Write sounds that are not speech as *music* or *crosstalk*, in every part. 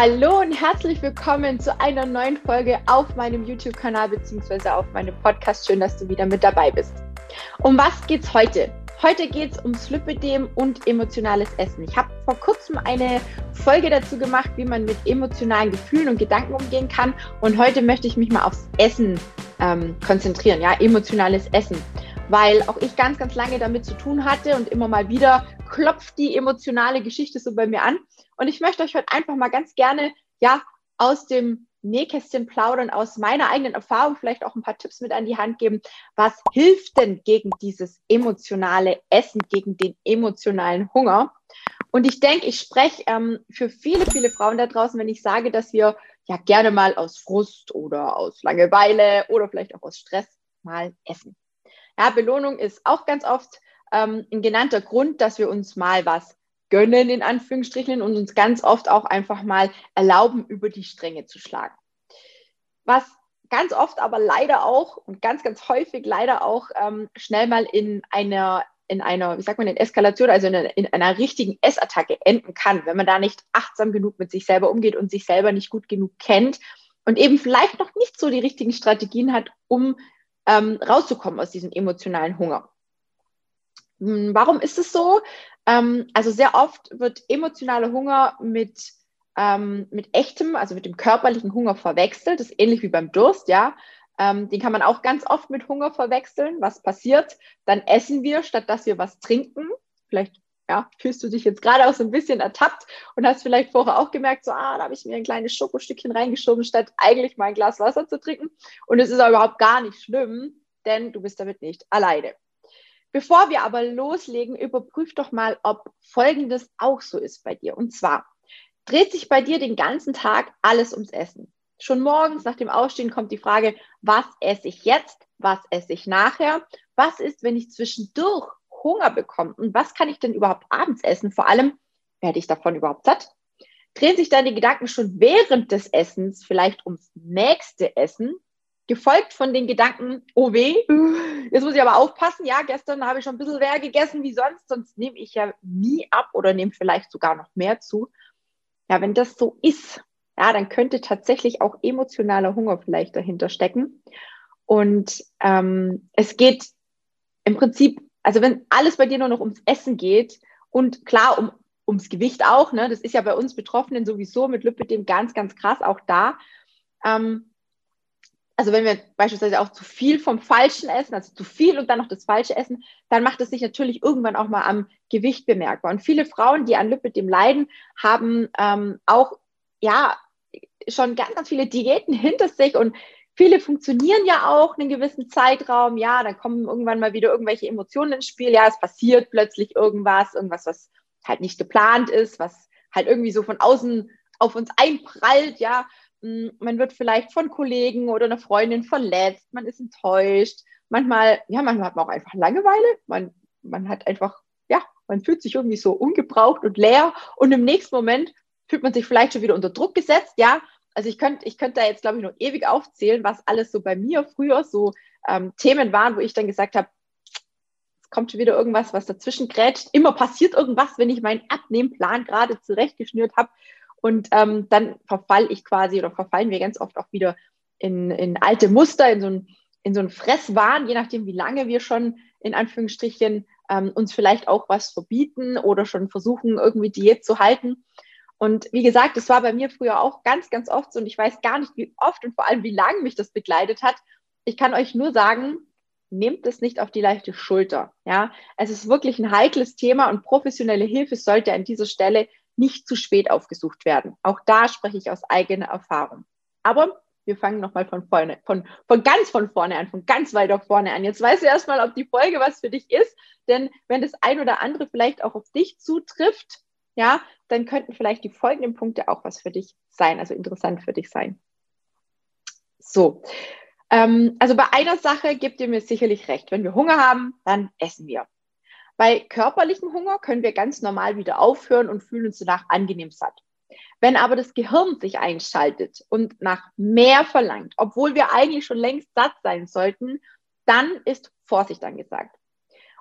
Hallo und herzlich willkommen zu einer neuen Folge auf meinem YouTube-Kanal bzw. auf meinem Podcast. Schön, dass du wieder mit dabei bist. Um was geht's heute? Heute geht es ums Lipidem und emotionales Essen. Ich habe vor kurzem eine Folge dazu gemacht, wie man mit emotionalen Gefühlen und Gedanken umgehen kann. Und heute möchte ich mich mal aufs Essen ähm, konzentrieren, ja, emotionales Essen. Weil auch ich ganz, ganz lange damit zu tun hatte und immer mal wieder klopft die emotionale Geschichte so bei mir an. Und ich möchte euch heute einfach mal ganz gerne, ja, aus dem Nähkästchen plaudern, aus meiner eigenen Erfahrung vielleicht auch ein paar Tipps mit an die Hand geben. Was hilft denn gegen dieses emotionale Essen, gegen den emotionalen Hunger? Und ich denke, ich spreche ähm, für viele, viele Frauen da draußen, wenn ich sage, dass wir ja gerne mal aus Frust oder aus Langeweile oder vielleicht auch aus Stress mal essen. Ja, Belohnung ist auch ganz oft ähm, ein genannter Grund, dass wir uns mal was gönnen, in Anführungsstrichen, und uns ganz oft auch einfach mal erlauben, über die Stränge zu schlagen. Was ganz oft aber leider auch und ganz, ganz häufig leider auch ähm, schnell mal in einer, in einer, wie sagt man, in Eskalation, also in einer, in einer richtigen Essattacke enden kann, wenn man da nicht achtsam genug mit sich selber umgeht und sich selber nicht gut genug kennt und eben vielleicht noch nicht so die richtigen Strategien hat, um ähm, rauszukommen aus diesem emotionalen Hunger. Hm, warum ist es so? Ähm, also sehr oft wird emotionaler Hunger mit, ähm, mit echtem, also mit dem körperlichen Hunger verwechselt. Das ist ähnlich wie beim Durst, ja. Ähm, den kann man auch ganz oft mit Hunger verwechseln. Was passiert? Dann essen wir, statt dass wir was trinken. Vielleicht ja, fühlst du dich jetzt gerade auch so ein bisschen ertappt und hast vielleicht vorher auch gemerkt, so, ah, da habe ich mir ein kleines Schokostückchen reingeschoben, statt eigentlich mal ein Glas Wasser zu trinken. Und es ist auch überhaupt gar nicht schlimm, denn du bist damit nicht alleine. Bevor wir aber loslegen, überprüf doch mal, ob Folgendes auch so ist bei dir. Und zwar dreht sich bei dir den ganzen Tag alles ums Essen. Schon morgens nach dem Aufstehen kommt die Frage, was esse ich jetzt? Was esse ich nachher? Was ist, wenn ich zwischendurch Hunger bekomme? Und was kann ich denn überhaupt abends essen? Vor allem, werde ich davon überhaupt satt? Drehen sich deine Gedanken schon während des Essens vielleicht ums nächste Essen? Gefolgt von den Gedanken, oh weh, jetzt muss ich aber aufpassen, ja, gestern habe ich schon ein bisschen mehr gegessen wie sonst, sonst nehme ich ja nie ab oder nehme vielleicht sogar noch mehr zu. Ja, wenn das so ist, ja, dann könnte tatsächlich auch emotionaler Hunger vielleicht dahinter stecken. Und ähm, es geht im Prinzip, also wenn alles bei dir nur noch ums Essen geht und klar um, ums Gewicht auch, ne, das ist ja bei uns Betroffenen sowieso mit Lipidem ganz, ganz krass auch da. Ähm, also wenn wir beispielsweise auch zu viel vom Falschen essen, also zu viel und dann noch das Falsche essen, dann macht es sich natürlich irgendwann auch mal am Gewicht bemerkbar. Und viele Frauen, die an Lipidem leiden, haben ähm, auch ja schon ganz, ganz viele Diäten hinter sich und viele funktionieren ja auch einen gewissen Zeitraum. Ja, dann kommen irgendwann mal wieder irgendwelche Emotionen ins Spiel. Ja, es passiert plötzlich irgendwas, irgendwas, was halt nicht geplant ist, was halt irgendwie so von außen auf uns einprallt, ja. Hm, man wird vielleicht von Kollegen oder einer Freundin verletzt, man ist enttäuscht. Manchmal, ja, manchmal hat man auch einfach Langeweile. Man, man hat einfach, ja, man fühlt sich irgendwie so ungebraucht und leer und im nächsten Moment fühlt man sich vielleicht schon wieder unter Druck gesetzt, ja. Also ich könnte ich könnte da jetzt, glaube ich, noch ewig aufzählen, was alles so bei mir früher so ähm, Themen waren, wo ich dann gesagt habe, es kommt schon wieder irgendwas, was dazwischen grätscht. Immer passiert irgendwas, wenn ich meinen Abnehmplan gerade zurechtgeschnürt habe. Und ähm, dann verfall ich quasi oder verfallen wir ganz oft auch wieder in, in alte Muster, in so ein, in so ein Fresswahn, je nachdem, wie lange wir schon in Anführungsstrichen ähm, uns vielleicht auch was verbieten oder schon versuchen, irgendwie Diät zu halten. Und wie gesagt, das war bei mir früher auch ganz, ganz oft so und ich weiß gar nicht, wie oft und vor allem, wie lange mich das begleitet hat. Ich kann euch nur sagen, nehmt es nicht auf die leichte Schulter. Ja, es ist wirklich ein heikles Thema und professionelle Hilfe sollte an dieser Stelle nicht zu spät aufgesucht werden. Auch da spreche ich aus eigener Erfahrung. Aber wir fangen nochmal von vorne, von, von ganz von vorne an, von ganz weiter vorne an. Jetzt weißt du erstmal, ob die Folge was für dich ist, denn wenn das ein oder andere vielleicht auch auf dich zutrifft, ja, dann könnten vielleicht die folgenden Punkte auch was für dich sein, also interessant für dich sein. So, ähm, also bei einer Sache gebt ihr mir sicherlich recht. Wenn wir Hunger haben, dann essen wir. Bei körperlichem Hunger können wir ganz normal wieder aufhören und fühlen uns danach angenehm satt. Wenn aber das Gehirn sich einschaltet und nach mehr verlangt, obwohl wir eigentlich schon längst satt sein sollten, dann ist Vorsicht angesagt.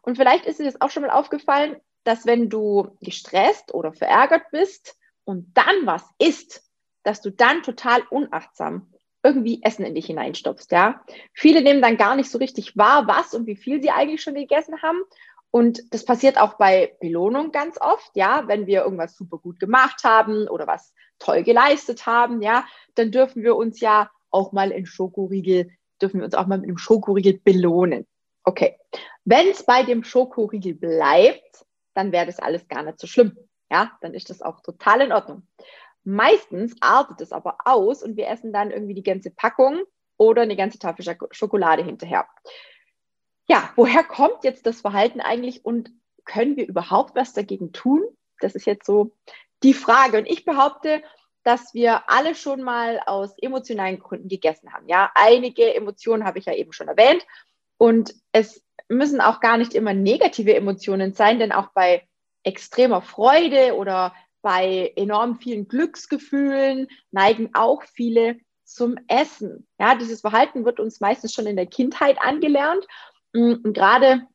Und vielleicht ist dir das auch schon mal aufgefallen, dass wenn du gestresst oder verärgert bist und dann was isst, dass du dann total unachtsam irgendwie Essen in dich hineinstopfst, ja. Viele nehmen dann gar nicht so richtig wahr, was und wie viel sie eigentlich schon gegessen haben. Und das passiert auch bei Belohnung ganz oft, ja, wenn wir irgendwas super gut gemacht haben oder was toll geleistet haben, ja, dann dürfen wir uns ja auch mal in Schokoriegel, dürfen wir uns auch mal mit einem Schokoriegel belohnen. Okay. Wenn es bei dem Schokoriegel bleibt, dann wäre das alles gar nicht so schlimm. Ja, dann ist das auch total in Ordnung. Meistens artet es aber aus und wir essen dann irgendwie die ganze Packung oder eine ganze Tafel Schokolade hinterher. Ja, woher kommt jetzt das Verhalten eigentlich und können wir überhaupt was dagegen tun? Das ist jetzt so die Frage. Und ich behaupte, dass wir alle schon mal aus emotionalen Gründen gegessen haben. Ja, einige Emotionen habe ich ja eben schon erwähnt. Und es müssen auch gar nicht immer negative Emotionen sein, denn auch bei extremer Freude oder bei enorm vielen Glücksgefühlen neigen auch viele zum Essen. Ja, dieses Verhalten wird uns meistens schon in der Kindheit angelernt. Und gerade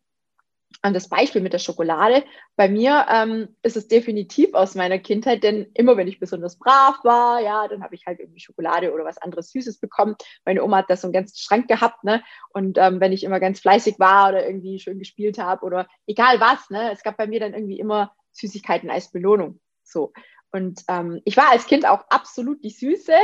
an das Beispiel mit der Schokolade. Bei mir ähm, ist es definitiv aus meiner Kindheit, denn immer wenn ich besonders brav war, ja, dann habe ich halt irgendwie Schokolade oder was anderes Süßes bekommen. Meine Oma hat da so einen ganzen Schrank gehabt, ne? Und ähm, wenn ich immer ganz fleißig war oder irgendwie schön gespielt habe oder egal was, ne, es gab bei mir dann irgendwie immer Süßigkeiten als Belohnung. So. Und ähm, ich war als Kind auch absolut die Süße.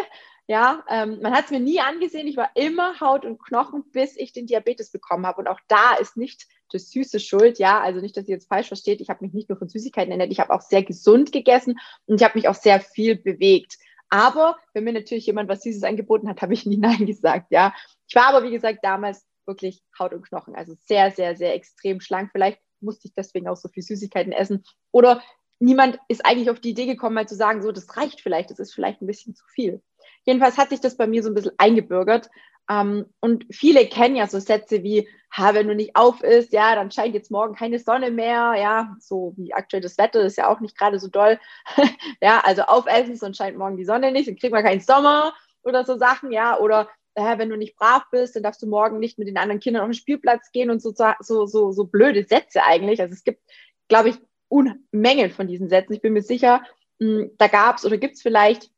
Ja, ähm, man hat es mir nie angesehen. Ich war immer Haut und Knochen, bis ich den Diabetes bekommen habe. Und auch da ist nicht das Süße schuld. Ja, also nicht, dass ihr jetzt falsch versteht. Ich habe mich nicht nur von Süßigkeiten ernährt. Ich habe auch sehr gesund gegessen und ich habe mich auch sehr viel bewegt. Aber wenn mir natürlich jemand was Süßes angeboten hat, habe ich nie *laughs* Nein gesagt. Ja, ich war aber wie gesagt damals wirklich Haut und Knochen. Also sehr, sehr, sehr extrem schlank. Vielleicht musste ich deswegen auch so viel Süßigkeiten essen. Oder niemand ist eigentlich auf die Idee gekommen, mal zu sagen, so, das reicht vielleicht, das ist vielleicht ein bisschen zu viel. Jedenfalls hat sich das bei mir so ein bisschen eingebürgert. Ähm, und viele kennen ja so Sätze wie, ha, wenn du nicht auf isst, ja, dann scheint jetzt morgen keine Sonne mehr, ja, so wie aktuell das Wetter ist ja auch nicht gerade so doll. *laughs* ja, also aufessen, sonst scheint morgen die Sonne nicht, dann kriegt man keinen Sommer oder so Sachen, ja, oder äh, wenn du nicht brav bist, dann darfst du morgen nicht mit den anderen Kindern auf den Spielplatz gehen und so, so, so, so blöde Sätze eigentlich. Also es gibt, glaube ich, Unmengen von diesen Sätzen. Ich bin mir sicher, hm, da gab es oder gibt es vielleicht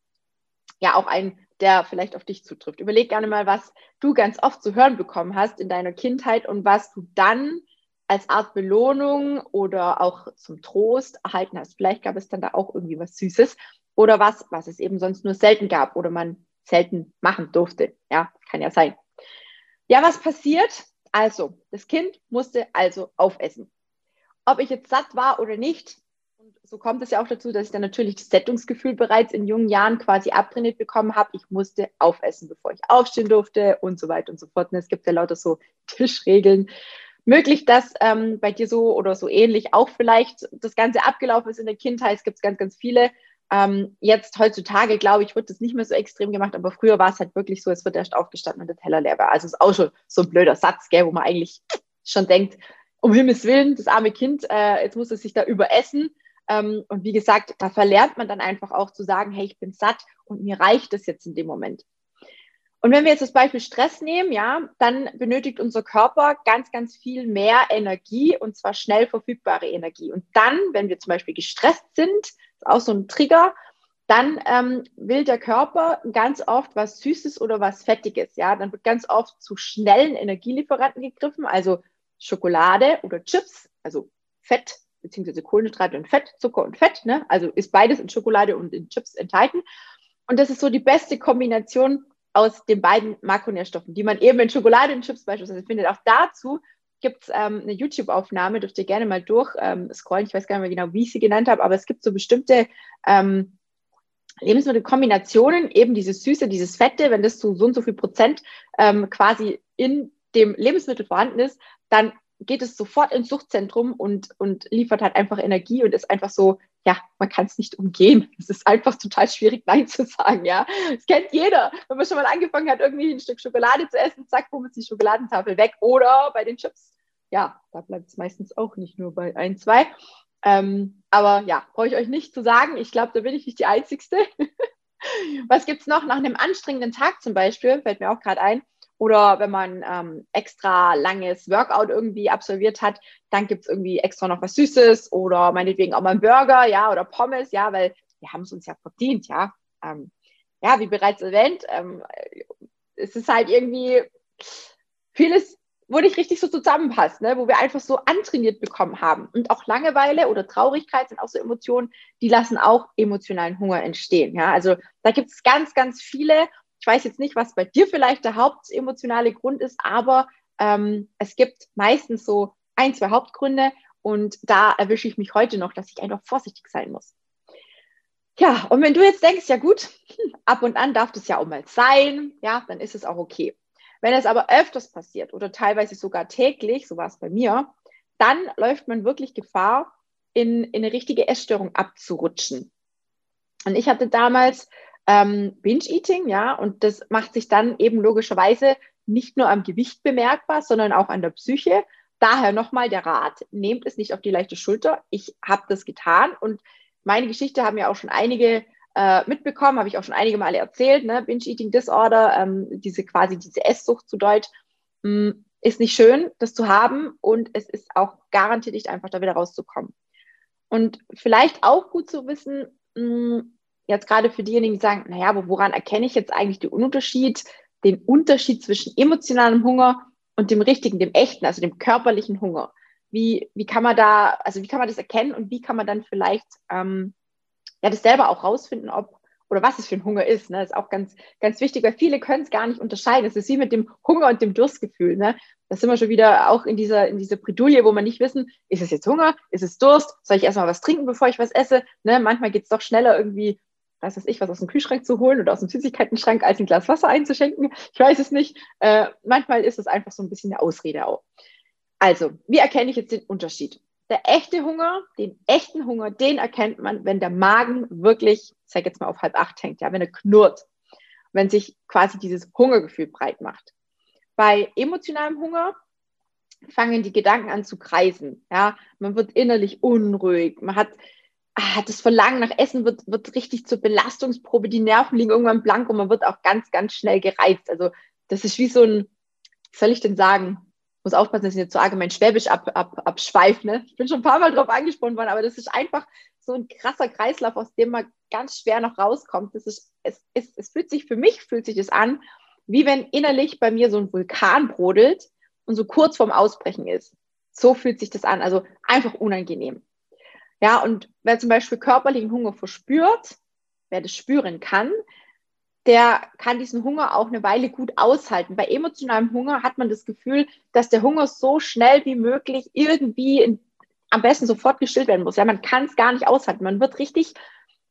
ja auch einen, der vielleicht auf dich zutrifft. Überleg gerne mal, was du ganz oft zu hören bekommen hast in deiner Kindheit und was du dann als Art Belohnung oder auch zum Trost erhalten hast. Vielleicht gab es dann da auch irgendwie was Süßes oder was, was es eben sonst nur selten gab oder man selten machen durfte. Ja, kann ja sein. Ja, was passiert? Also, das Kind musste also aufessen. Ob ich jetzt satt war oder nicht, so kommt es ja auch dazu, dass ich dann natürlich das Sättigungsgefühl bereits in jungen Jahren quasi abtrainiert bekommen habe. Ich musste aufessen, bevor ich aufstehen durfte und so weiter und so fort. Und es gibt ja lauter so Tischregeln. Möglich, dass ähm, bei dir so oder so ähnlich auch vielleicht das Ganze abgelaufen ist in der Kindheit. Es gibt ganz, ganz viele. Ähm, jetzt heutzutage, glaube ich, wird das nicht mehr so extrem gemacht, aber früher war es halt wirklich so, es wird erst aufgestanden und der Teller leer war. Also es ist auch schon so ein blöder Satz, gell, wo man eigentlich schon denkt, um Himmels Willen, das arme Kind, äh, jetzt muss es sich da überessen. Ähm, und wie gesagt, da verlernt man dann einfach auch zu sagen, hey, ich bin satt und mir reicht es jetzt in dem Moment. Und wenn wir jetzt das Beispiel Stress nehmen, ja, dann benötigt unser Körper ganz, ganz viel mehr Energie und zwar schnell verfügbare Energie. Und dann, wenn wir zum Beispiel gestresst sind, ist auch so ein Trigger, dann ähm, will der Körper ganz oft was Süßes oder was Fettiges. Ja, dann wird ganz oft zu schnellen Energielieferanten gegriffen, also Schokolade oder Chips, also Fett beziehungsweise Kohlenhydrate und Fett, Zucker und Fett. Ne? Also ist beides in Schokolade und in Chips enthalten. Und das ist so die beste Kombination aus den beiden Makronährstoffen, die man eben in Schokolade und Chips beispielsweise findet. Auch dazu gibt es ähm, eine YouTube-Aufnahme, dürft ihr gerne mal durch ähm. Ich weiß gar nicht mehr genau, wie ich sie genannt habe, aber es gibt so bestimmte ähm, Lebensmittelkombinationen, eben dieses Süße, dieses Fette, wenn das zu so und so viel Prozent ähm, quasi in dem Lebensmittel vorhanden ist, dann geht es sofort ins Suchtzentrum und, und liefert halt einfach Energie und ist einfach so, ja, man kann es nicht umgehen. Es ist einfach total schwierig, Nein zu sagen, ja. Das kennt jeder. Wenn man schon mal angefangen hat, irgendwie ein Stück Schokolade zu essen, zack, wo ist die Schokoladentafel weg. Oder bei den Chips. Ja, da bleibt es meistens auch nicht nur bei ein, zwei. Ähm, aber ja, brauche ich euch nicht zu sagen. Ich glaube, da bin ich nicht die Einzigste. *laughs* Was gibt es noch nach einem anstrengenden Tag zum Beispiel? Fällt mir auch gerade ein oder wenn man ähm, extra langes Workout irgendwie absolviert hat, dann gibt es irgendwie extra noch was Süßes oder meinetwegen auch mal einen Burger, ja, oder Pommes, ja, weil wir haben es uns ja verdient, ja. Ähm, ja, wie bereits erwähnt, ähm, es ist halt irgendwie vieles, wo nicht richtig so zusammenpasst, ne? wo wir einfach so antrainiert bekommen haben. Und auch Langeweile oder Traurigkeit sind auch so Emotionen, die lassen auch emotionalen Hunger entstehen. Ja? Also da gibt es ganz, ganz viele. Ich weiß jetzt nicht, was bei dir vielleicht der hauptemotionale Grund ist, aber ähm, es gibt meistens so ein, zwei Hauptgründe und da erwische ich mich heute noch, dass ich einfach vorsichtig sein muss. Ja, und wenn du jetzt denkst, ja gut, *laughs* ab und an darf das ja auch mal sein, ja, dann ist es auch okay. Wenn es aber öfters passiert oder teilweise sogar täglich, so war es bei mir, dann läuft man wirklich Gefahr, in, in eine richtige Essstörung abzurutschen. Und ich hatte damals ähm, Binge-Eating, ja, und das macht sich dann eben logischerweise nicht nur am Gewicht bemerkbar, sondern auch an der Psyche. Daher nochmal der Rat, nehmt es nicht auf die leichte Schulter. Ich habe das getan und meine Geschichte haben ja auch schon einige äh, mitbekommen, habe ich auch schon einige Male erzählt, ne? Binge-Eating Disorder, ähm, diese quasi diese Esssucht zu Deutsch, mh, mm, ist nicht schön, das zu haben und es ist auch garantiert nicht einfach, da wieder rauszukommen. Und vielleicht auch gut zu wissen, mh, mm, jetzt gerade für diejenigen, die sagen, naja, aber woran erkenne ich jetzt eigentlich den Unterschied, den Unterschied zwischen emotionalem Hunger und dem richtigen, dem echten, also dem körperlichen Hunger? Wie, wie kann man da, also wie kann man das erkennen und wie kann man dann vielleicht ähm, ja das selber auch rausfinden, ob oder was es für ein Hunger ist. Ne? Das ist auch ganz, ganz wichtig, weil viele können es gar nicht unterscheiden. Es ist wie mit dem Hunger und dem Durstgefühl. Ne? Da sind wir schon wieder auch in dieser, in dieser Bredouille, wo man nicht wissen, ist es jetzt Hunger, ist es Durst, soll ich erstmal was trinken, bevor ich was esse? Ne? Manchmal geht es doch schneller irgendwie, weiß was ich, was aus dem Kühlschrank zu holen oder aus dem Süßigkeitenschrank, als ein Glas Wasser einzuschenken. Ich weiß es nicht. Äh, manchmal ist es einfach so ein bisschen eine Ausrede auch. Also, wie erkenne ich jetzt den Unterschied? Der echte Hunger, den echten Hunger, den erkennt man, wenn der Magen wirklich, ich sag jetzt mal auf halb acht hängt, ja, wenn er knurrt, wenn sich quasi dieses Hungergefühl breit macht. Bei emotionalem Hunger fangen die Gedanken an zu kreisen, ja, man wird innerlich unruhig, man hat, ah, das Verlangen nach Essen wird, wird richtig zur Belastungsprobe, die Nerven liegen irgendwann blank und man wird auch ganz, ganz schnell gereizt. Also das ist wie so ein, was soll ich denn sagen, muss aufpassen, dass ich nicht so allgemein Schwäbisch ab, ab, abschweife. Ne? Ich bin schon ein paar Mal drauf angesprochen worden, aber das ist einfach so ein krasser Kreislauf, aus dem man ganz schwer noch rauskommt. Das ist, es, es, es fühlt sich für mich, fühlt sich das an, wie wenn innerlich bei mir so ein Vulkan brodelt und so kurz vorm Ausbrechen ist. So fühlt sich das an, also einfach unangenehm. Ja, und wer zum Beispiel körperlichen Hunger verspürt, wer das spüren kann, der kann diesen Hunger auch eine Weile gut aushalten. Bei emotionalem Hunger hat man das Gefühl, dass der Hunger so schnell wie möglich irgendwie in, am besten sofort gestillt werden muss. Ja, man kann es gar nicht aushalten. Man wird richtig,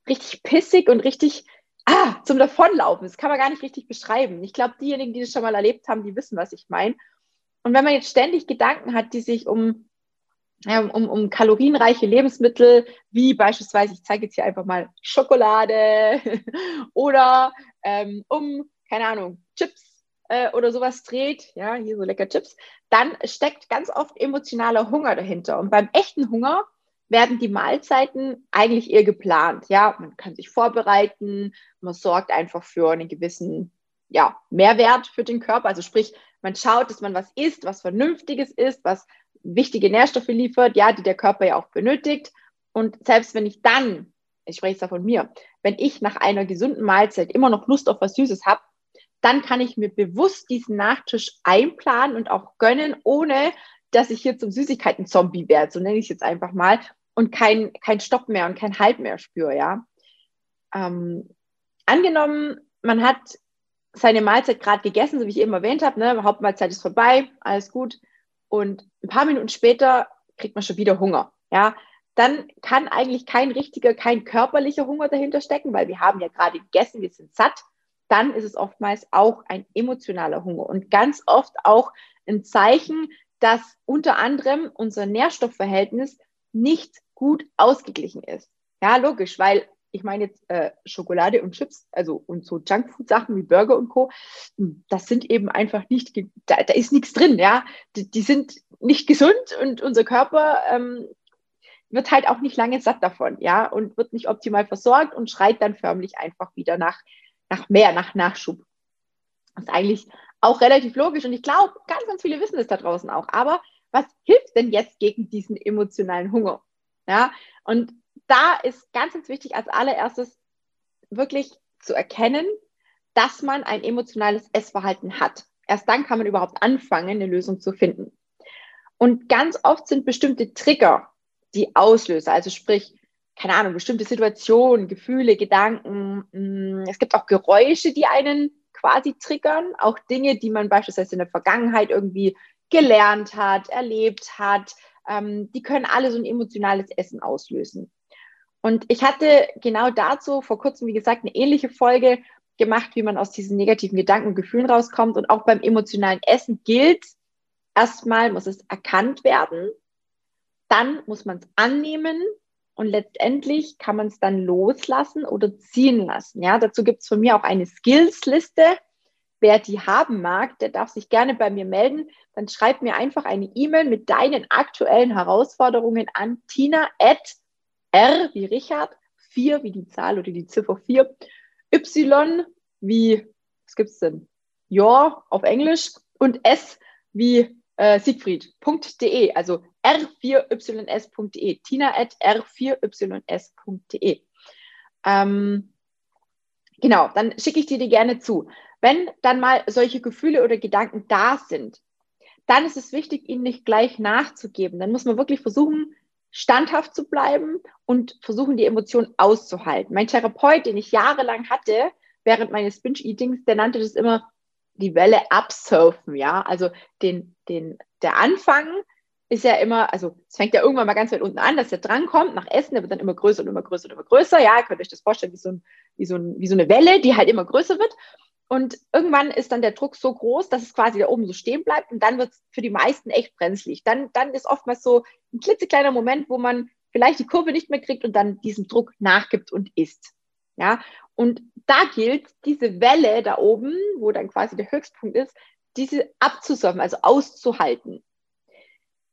richtig pissig und richtig ah, zum Davonlaufen. Das kann man gar nicht richtig beschreiben. Ich glaube, diejenigen, die das schon mal erlebt haben, die wissen, was ich meine. Und wenn man jetzt ständig Gedanken hat, die sich um um, um kalorienreiche Lebensmittel, wie beispielsweise, ich zeige jetzt hier einfach mal Schokolade *laughs* oder ähm, um, keine Ahnung, Chips äh, oder sowas dreht, ja, hier so lecker Chips, dann steckt ganz oft emotionaler Hunger dahinter. Und beim echten Hunger werden die Mahlzeiten eigentlich eher geplant. Ja, man kann sich vorbereiten, man sorgt einfach für einen gewissen ja, Mehrwert für den Körper. Also sprich, man schaut, dass man was isst, was Vernünftiges ist, was wichtige Nährstoffe liefert, ja, die der Körper ja auch benötigt. Und selbst wenn ich dann, ich spreche jetzt da von mir, wenn ich nach einer gesunden Mahlzeit immer noch Lust auf was Süßes habe, dann kann ich mir bewusst diesen Nachtisch einplanen und auch gönnen, ohne dass ich hier zum Süßigkeiten-Zombie werde, so nenne ich es jetzt einfach mal, und kein, kein Stopp mehr und kein Halt mehr spüre, ja. Ähm, angenommen, man hat seine Mahlzeit gerade gegessen, so wie ich eben erwähnt habe, ne, Hauptmahlzeit ist vorbei, alles gut und ein paar Minuten später kriegt man schon wieder Hunger. Ja, dann kann eigentlich kein richtiger, kein körperlicher Hunger dahinter stecken, weil wir haben ja gerade gegessen, wir sind satt. Dann ist es oftmals auch ein emotionaler Hunger und ganz oft auch ein Zeichen, dass unter anderem unser Nährstoffverhältnis nicht gut ausgeglichen ist. Ja, logisch, weil ich meine jetzt äh, Schokolade und Chips, also und so Junkfood-Sachen wie Burger und Co., hm, das sind eben einfach nicht, da, da ist nichts drin, ja. Die, die, sind nicht gesund und unser Körper ähm, wird halt auch nicht lange satt davon, ja, und wird nicht optimal versorgt und schreit dann förmlich einfach wieder nach, nach mehr, nach Nachschub. Das ist eigentlich auch relativ logisch und ich glaube, ganz, ganz viele wissen es da draußen auch. Aber was hilft denn jetzt gegen diesen emotionalen Hunger? Ja, und da ist ganz, ganz wichtig als allererstes wirklich zu erkennen, dass man ein emotionales Essverhalten hat. Erst dann kann man überhaupt anfangen, eine Lösung zu finden. Und ganz oft sind bestimmte Trigger die Auslöser, also sprich, keine Ahnung, bestimmte Situationen, Gefühle, Gedanken. Mm, es gibt auch Geräusche, die einen quasi triggern, auch Dinge, die man beispielsweise in der Vergangenheit irgendwie gelernt hat, erlebt hat. Ähm, die können alle so ein emotionales Essen auslösen. Und ich hatte genau dazu vor kurzem, wie gesagt, eine ähnliche Folge gemacht, wie man aus diesen negativen Gedanken und Gefühlen rauskommt. Und auch beim emotionalen Essen gilt, erstmal muss es erkannt werden, dann muss man es annehmen und letztendlich kann man es dann loslassen oder ziehen lassen. Ja, dazu gibt es von mir auch eine Skills-Liste. Wer die haben mag, der darf sich gerne bei mir melden. Dann schreib mir einfach eine E-Mail mit deinen aktuellen Herausforderungen an tina at r wie Richard, 4 wie die Zahl oder die Ziffer 4, y wie, was gibt es denn? Ja auf Englisch und s wie äh, Siegfried.de, also r4ys.de, tina at r4ys.de. Ähm, genau, dann schicke ich dir die gerne zu. Wenn dann mal solche Gefühle oder Gedanken da sind, dann ist es wichtig, ihnen nicht gleich nachzugeben. Dann muss man wirklich versuchen, standhaft zu bleiben und versuchen, die Emotionen auszuhalten. Mein Therapeut, den ich jahrelang hatte, während meines Binge-Eatings, der nannte das immer die Welle absurfen, ja. Also den, den, der Anfang ist ja immer, also es fängt ja irgendwann mal ganz weit unten an, dass der dran kommt nach Essen, der wird dann immer größer und immer größer und immer größer. Ja, ihr könnt euch das vorstellen, wie so, ein, wie, so ein, wie so eine Welle, die halt immer größer wird. Und irgendwann ist dann der Druck so groß, dass es quasi da oben so stehen bleibt und dann wird es für die meisten echt brenzlig. Dann, dann ist oftmals so ein klitzekleiner Moment, wo man vielleicht die Kurve nicht mehr kriegt und dann diesem Druck nachgibt und isst. Ja, und da gilt, diese Welle da oben, wo dann quasi der Höchstpunkt ist, diese abzusurfen, also auszuhalten.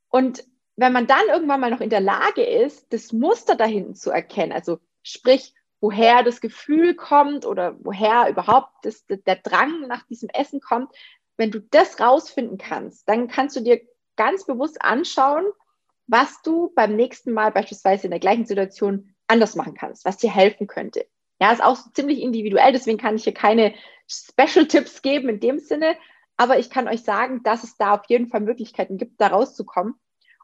Und wenn man dann irgendwann mal noch in der Lage ist, das Muster dahinten zu erkennen, also sprich, woher das Gefühl kommt oder woher überhaupt das, der Drang nach diesem Essen kommt, wenn du das rausfinden kannst, dann kannst du dir ganz bewusst anschauen, was du beim nächsten Mal beispielsweise in der gleichen Situation anders machen kannst, was dir helfen könnte. Ja, ist auch ziemlich individuell, deswegen kann ich hier keine Special-Tipps geben in dem Sinne, aber ich kann euch sagen, dass es da auf jeden Fall Möglichkeiten gibt, da rauszukommen.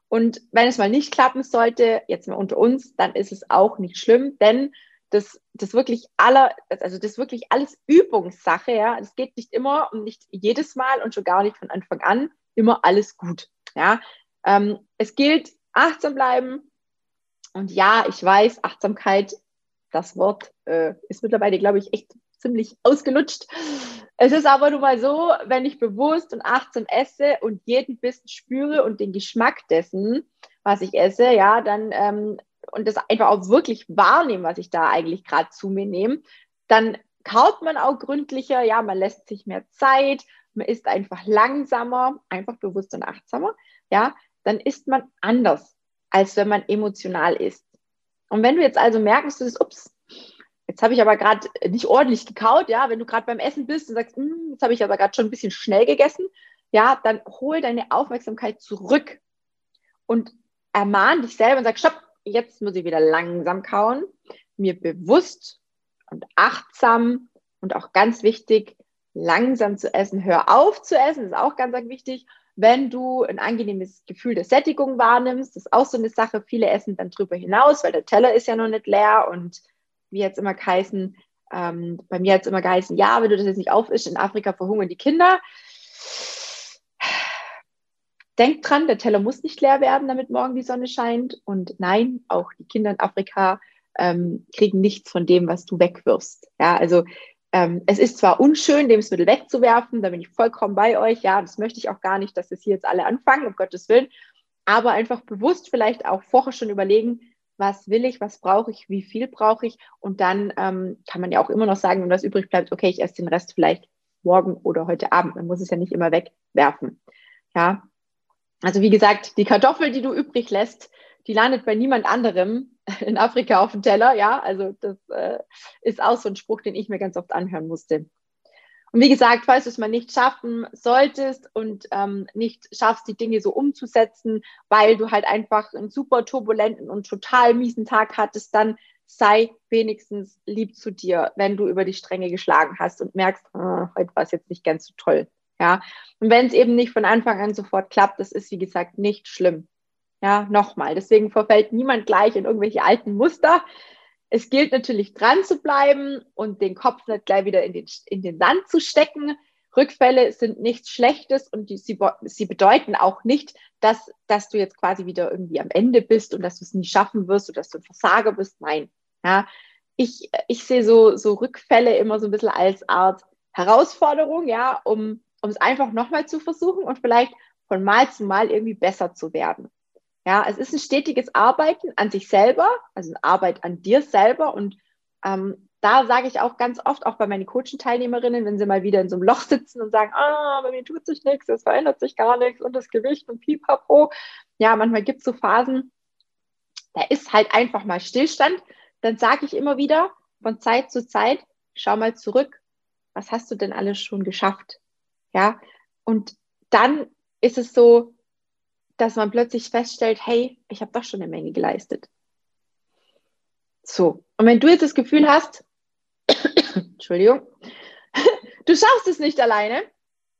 Und wenn es mal nicht klappen sollte, jetzt mal unter uns, dann ist es auch nicht schlimm, denn das, das wirklich aller, also das wirklich alles Übungssache, ja. Es geht nicht immer und nicht jedes Mal und schon gar nicht von Anfang an immer alles gut, ja. Ähm, es gilt achtsam bleiben. Und ja, ich weiß, Achtsamkeit das Wort äh, ist mittlerweile, glaube ich, echt ziemlich ausgelutscht. Es ist aber nun mal so, wenn ich bewusst und achtsam esse und jeden Bissen spüre und den Geschmack dessen, was ich esse, ja, dann ähm, und das einfach auch wirklich wahrnehme, was ich da eigentlich gerade zu mir nehme, dann kaut man auch gründlicher, ja, man lässt sich mehr Zeit, man ist einfach langsamer, einfach bewusst und achtsamer, ja, dann ist man anders, als wenn man emotional ist. Und wenn du jetzt also merkst, du das, ups, jetzt habe ich aber gerade nicht ordentlich gekaut, ja, wenn du gerade beim Essen bist und sagst, hm, jetzt habe ich aber gerade schon ein bisschen schnell gegessen, ja, dann hol deine Aufmerksamkeit zurück und ermahn dich selber und sag, stopp, jetzt muss ich wieder langsam kauen, mir bewusst und achtsam und auch ganz wichtig, langsam zu essen. Hör auf zu essen, ist auch ganz, ganz wichtig wenn du ein angenehmes Gefühl der Sättigung wahrnimmst, das ist auch so eine Sache. Viele essen dann drüber hinaus, weil der Teller ist ja noch nicht leer und wie jetzt immer geheißen, ähm, bei mir hat es immer geheißen, ja, wenn du das jetzt nicht aufisst, in Afrika verhungern die Kinder. Denk dran, der Teller muss nicht leer werden, damit morgen die Sonne scheint. Und nein, auch die Kinder in Afrika ähm, kriegen nichts von dem, was du wegwirfst. Ja, also ähm, es ist zwar unschön, Lebensmittel wegzuwerfen, da bin ich vollkommen bei euch. Ja, das möchte ich auch gar nicht, dass es hier jetzt alle anfangen, um Gottes Willen. Aber einfach bewusst vielleicht auch vorher schon überlegen, was will ich, was brauche ich, wie viel brauche ich. Und dann ähm, kann man ja auch immer noch sagen, wenn was übrig bleibt, okay, ich esse den Rest vielleicht morgen oder heute Abend. Man muss es ja nicht immer wegwerfen. Ja. Also wie gesagt, die Kartoffel, die du übrig lässt, die landet bei niemand anderem *laughs* in Afrika auf dem Teller. Ja, also das äh, ist auch so ein Spruch, den ich mir ganz oft anhören musste. Und wie gesagt, falls du es mal nicht schaffen solltest und ähm, nicht schaffst, die Dinge so umzusetzen, weil du halt einfach einen super turbulenten und total miesen Tag hattest, dann sei wenigstens lieb zu dir, wenn du über die Stränge geschlagen hast und merkst, oh, heute war es jetzt nicht ganz so toll. Ja, und wenn es eben nicht von Anfang an sofort klappt, das ist wie gesagt nicht schlimm. Ja, nochmal. Deswegen verfällt niemand gleich in irgendwelche alten Muster. Es gilt natürlich dran zu bleiben und den Kopf nicht gleich wieder in den, in den Sand zu stecken. Rückfälle sind nichts Schlechtes und die, sie, sie bedeuten auch nicht, dass, dass du jetzt quasi wieder irgendwie am Ende bist und dass du es nie schaffen wirst oder dass du ein Versager bist. Nein. Ja, ich, ich sehe so, so Rückfälle immer so ein bisschen als Art Herausforderung, ja, um, um es einfach nochmal zu versuchen und vielleicht von Mal zu Mal irgendwie besser zu werden. Ja, es ist ein stetiges Arbeiten an sich selber, also eine Arbeit an dir selber. Und ähm, da sage ich auch ganz oft, auch bei meinen Coaching-Teilnehmerinnen, wenn sie mal wieder in so einem Loch sitzen und sagen, ah, bei mir tut sich nichts, es verändert sich gar nichts und das Gewicht und pipapo. Ja, manchmal gibt es so Phasen, da ist halt einfach mal Stillstand. Dann sage ich immer wieder von Zeit zu Zeit, schau mal zurück, was hast du denn alles schon geschafft? Ja, und dann ist es so, dass man plötzlich feststellt, hey, ich habe doch schon eine Menge geleistet. So, und wenn du jetzt das Gefühl hast, *coughs* Entschuldigung, *coughs* du schaffst es nicht alleine,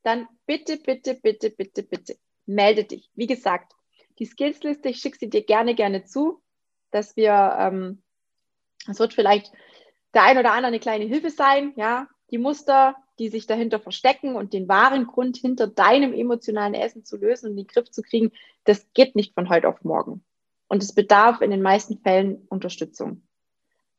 dann bitte, bitte, bitte, bitte, bitte, melde dich. Wie gesagt, die Skillsliste, ich schicke sie dir gerne, gerne zu, dass wir, ähm, es wird vielleicht der ein oder andere eine kleine Hilfe sein, ja, die Muster, die sich dahinter verstecken und den wahren Grund hinter deinem emotionalen Essen zu lösen und in den Griff zu kriegen, das geht nicht von heute auf morgen. Und es bedarf in den meisten Fällen Unterstützung.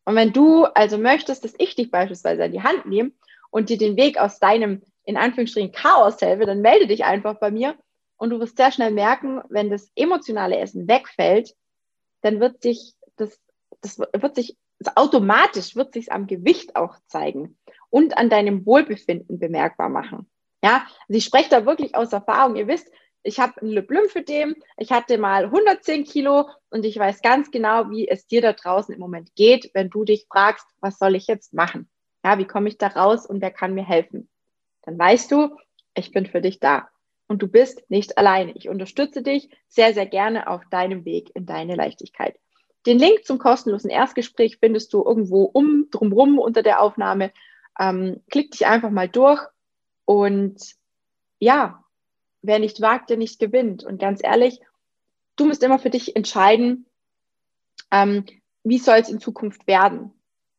Und wenn du also möchtest, dass ich dich beispielsweise an die Hand nehme und dir den Weg aus deinem, in Anführungsstrichen, Chaos helfe, dann melde dich einfach bei mir und du wirst sehr schnell merken, wenn das emotionale Essen wegfällt, dann wird sich das, das wird sich, automatisch wird sich am Gewicht auch zeigen und an deinem Wohlbefinden bemerkbar machen. Ja, also ich spreche da wirklich aus Erfahrung. Ihr wisst, ich habe ein Lymphödem, ich hatte mal 110 Kilo und ich weiß ganz genau, wie es dir da draußen im Moment geht, wenn du dich fragst, was soll ich jetzt machen? Ja, wie komme ich da raus und wer kann mir helfen? Dann weißt du, ich bin für dich da. Und du bist nicht alleine. Ich unterstütze dich sehr, sehr gerne auf deinem Weg in deine Leichtigkeit. Den Link zum kostenlosen Erstgespräch findest du irgendwo um, drumrum unter der Aufnahme ähm, klick dich einfach mal durch und ja, wer nicht wagt, der nicht gewinnt. Und ganz ehrlich, du musst immer für dich entscheiden, ähm, wie soll es in Zukunft werden?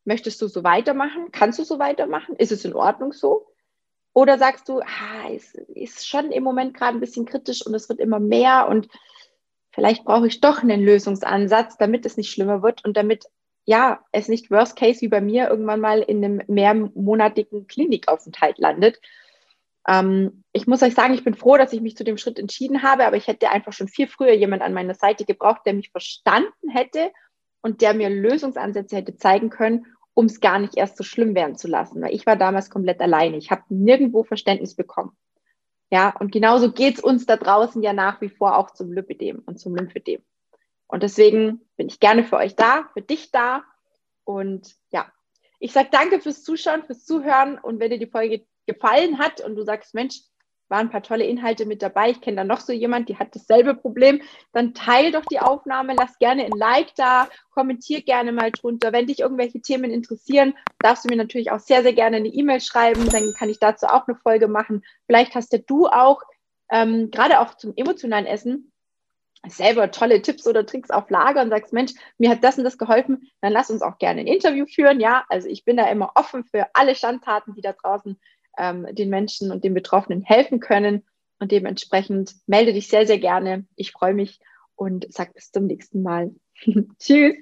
Möchtest du so weitermachen? Kannst du so weitermachen? Ist es in Ordnung so? Oder sagst du, ah, es ist schon im Moment gerade ein bisschen kritisch und es wird immer mehr und vielleicht brauche ich doch einen Lösungsansatz, damit es nicht schlimmer wird und damit ja, es nicht Worst Case wie bei mir irgendwann mal in einem mehrmonatigen Klinikaufenthalt landet. Ähm, ich muss euch sagen, ich bin froh, dass ich mich zu dem Schritt entschieden habe, aber ich hätte einfach schon viel früher jemand an meiner Seite gebraucht, der mich verstanden hätte und der mir Lösungsansätze hätte zeigen können, um es gar nicht erst so schlimm werden zu lassen. Weil ich war damals komplett alleine. Ich habe nirgendwo Verständnis bekommen. Ja, und genauso geht es uns da draußen ja nach wie vor auch zum Lipidem und zum Lymphedem. Und deswegen bin ich gerne für euch da, für dich da. Und ja, ich sage danke fürs Zuschauen, fürs Zuhören. Und wenn dir die Folge gefallen hat und du sagst, Mensch, waren ein paar tolle Inhalte mit dabei. Ich kenne da noch so jemand, die hat dasselbe Problem. Dann teil doch die Aufnahme, lass gerne ein Like da, kommentier gerne mal drunter. Wenn dich irgendwelche Themen interessieren, darfst du mir natürlich auch sehr, sehr gerne eine E-Mail schreiben. Dann kann ich dazu auch eine Folge machen. Vielleicht hast ja du auch, ähm, gerade auch zum emotionalen Essen, selber tolle Tipps oder Tricks auf Lager und sagst, Mensch, mir hat das und das geholfen, dann lass uns auch gerne ein Interview führen. Ja, also ich bin da immer offen für alle Standtaten, die da draußen ähm, den Menschen und den Betroffenen helfen können. Und dementsprechend melde dich sehr, sehr gerne. Ich freue mich und sag bis zum nächsten Mal. *laughs* Tschüss.